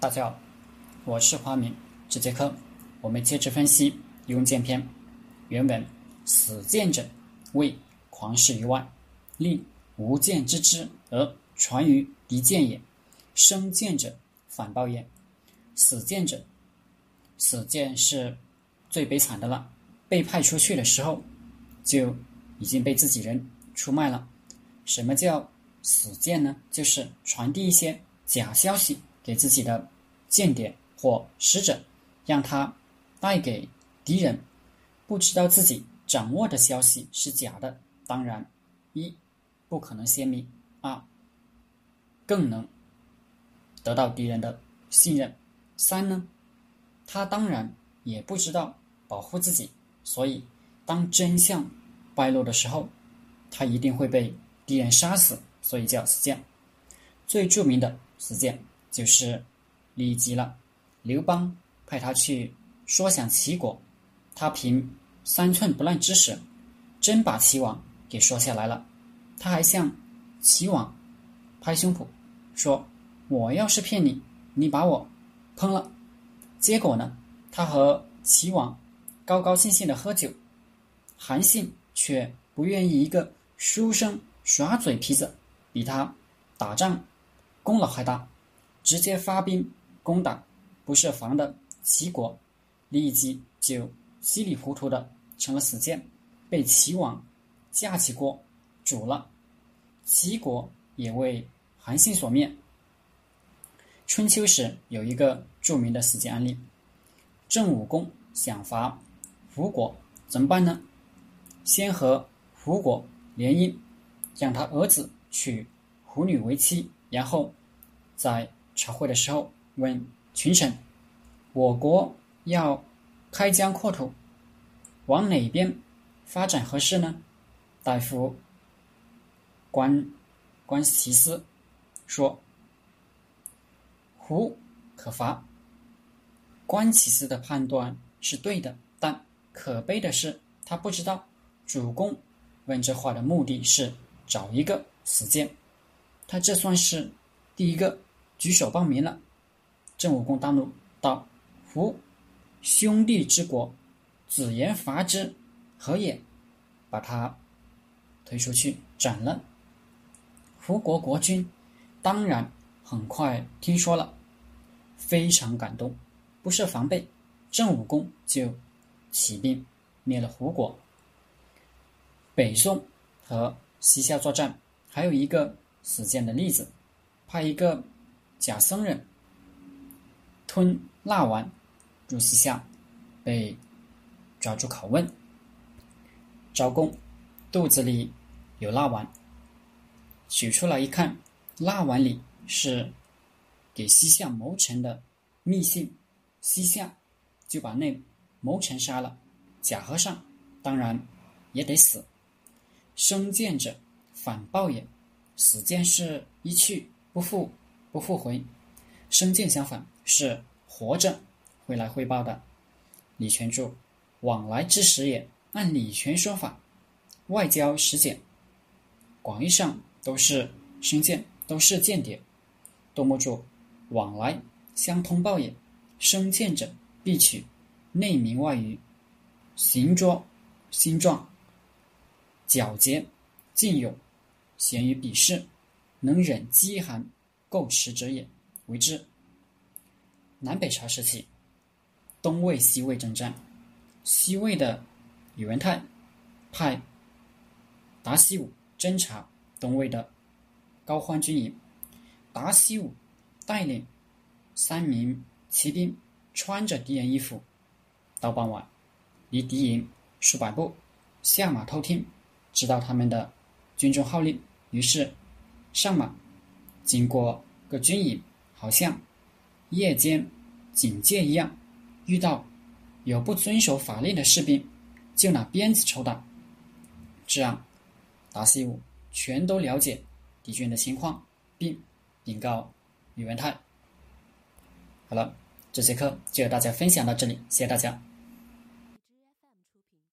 大家好，我是花明。这节课我们接着分析《庸剑篇》原文：“死谏者，谓狂士于外，立无剑之之而传于敌剑也。生剑者，反报也。死谏者，死谏是最悲惨的了。被派出去的时候，就已经被自己人出卖了。什么叫死谏呢？就是传递一些假消息。”给自己的间谍或使者，让他带给敌人不知道自己掌握的消息是假的。当然，一不可能泄密；二更能得到敌人的信任；三呢，他当然也不知道保护自己，所以当真相败露的时候，他一定会被敌人杀死。所以叫死谏。最著名的死谏。就是李吉了。刘邦派他去说降齐国，他凭三寸不烂之舌，真把齐王给说下来了。他还向齐王拍胸脯说：“我要是骗你，你把我烹了。”结果呢，他和齐王高高兴兴的喝酒，韩信却不愿意一个书生耍嘴皮子，比他打仗功劳还大。直接发兵攻打不设防的齐国，李吉就稀里糊涂的成了死谏，被齐王架起锅煮了。齐国也为韩信所灭。春秋时有一个著名的死谏案例：郑武公想伐胡国，怎么办呢？先和胡国联姻，让他儿子娶胡女为妻，然后再。朝会的时候，问群臣：“我国要开疆扩土，往哪边发展合适呢？”大夫观观其思，说：“胡可伐。”观其思的判断是对的，但可悲的是，他不知道主公问这话的目的是找一个死谏，他这算是第一个。举手报名了，郑武公大怒道：“胡兄弟之国，子言伐之，何也？”把他推出去斩了。胡国国君当然很快听说了，非常感动，不设防备，郑武公就起兵灭了胡国。北宋和西夏作战，还有一个死谏的例子，派一个。假僧人吞蜡丸入西夏，被抓住拷问。招供肚子里有蜡丸，取出来一看，蜡丸里是给西夏谋臣的密信，西夏就把那谋臣杀了。假和尚当然也得死。生见者反报也，死谏是一去不复。不复回，生见相反是活着回来汇报的。李全注：往来之时也。按李全说法，外交使节，广义上都是生见，都是间谍。杜牧注：往来相通报也。生见者必取内明外愚，行拙心壮，皎洁劲勇，贤于比试，能忍饥寒。构持者也，为之。南北朝时期，东魏、西魏征战，西魏的宇文泰派达西武侦察东魏的高欢军营，达西武带领三名骑兵，穿着敌人衣服，到傍晚离敌营数百步，下马偷听，知道他们的军中号令，于是上马。经过个军营，好像夜间警戒一样，遇到有不遵守法令的士兵，就拿鞭子抽打。这样，达西武全都了解敌军的情况，并禀告宇文泰。好了，这节课就和大家分享到这里，谢谢大家。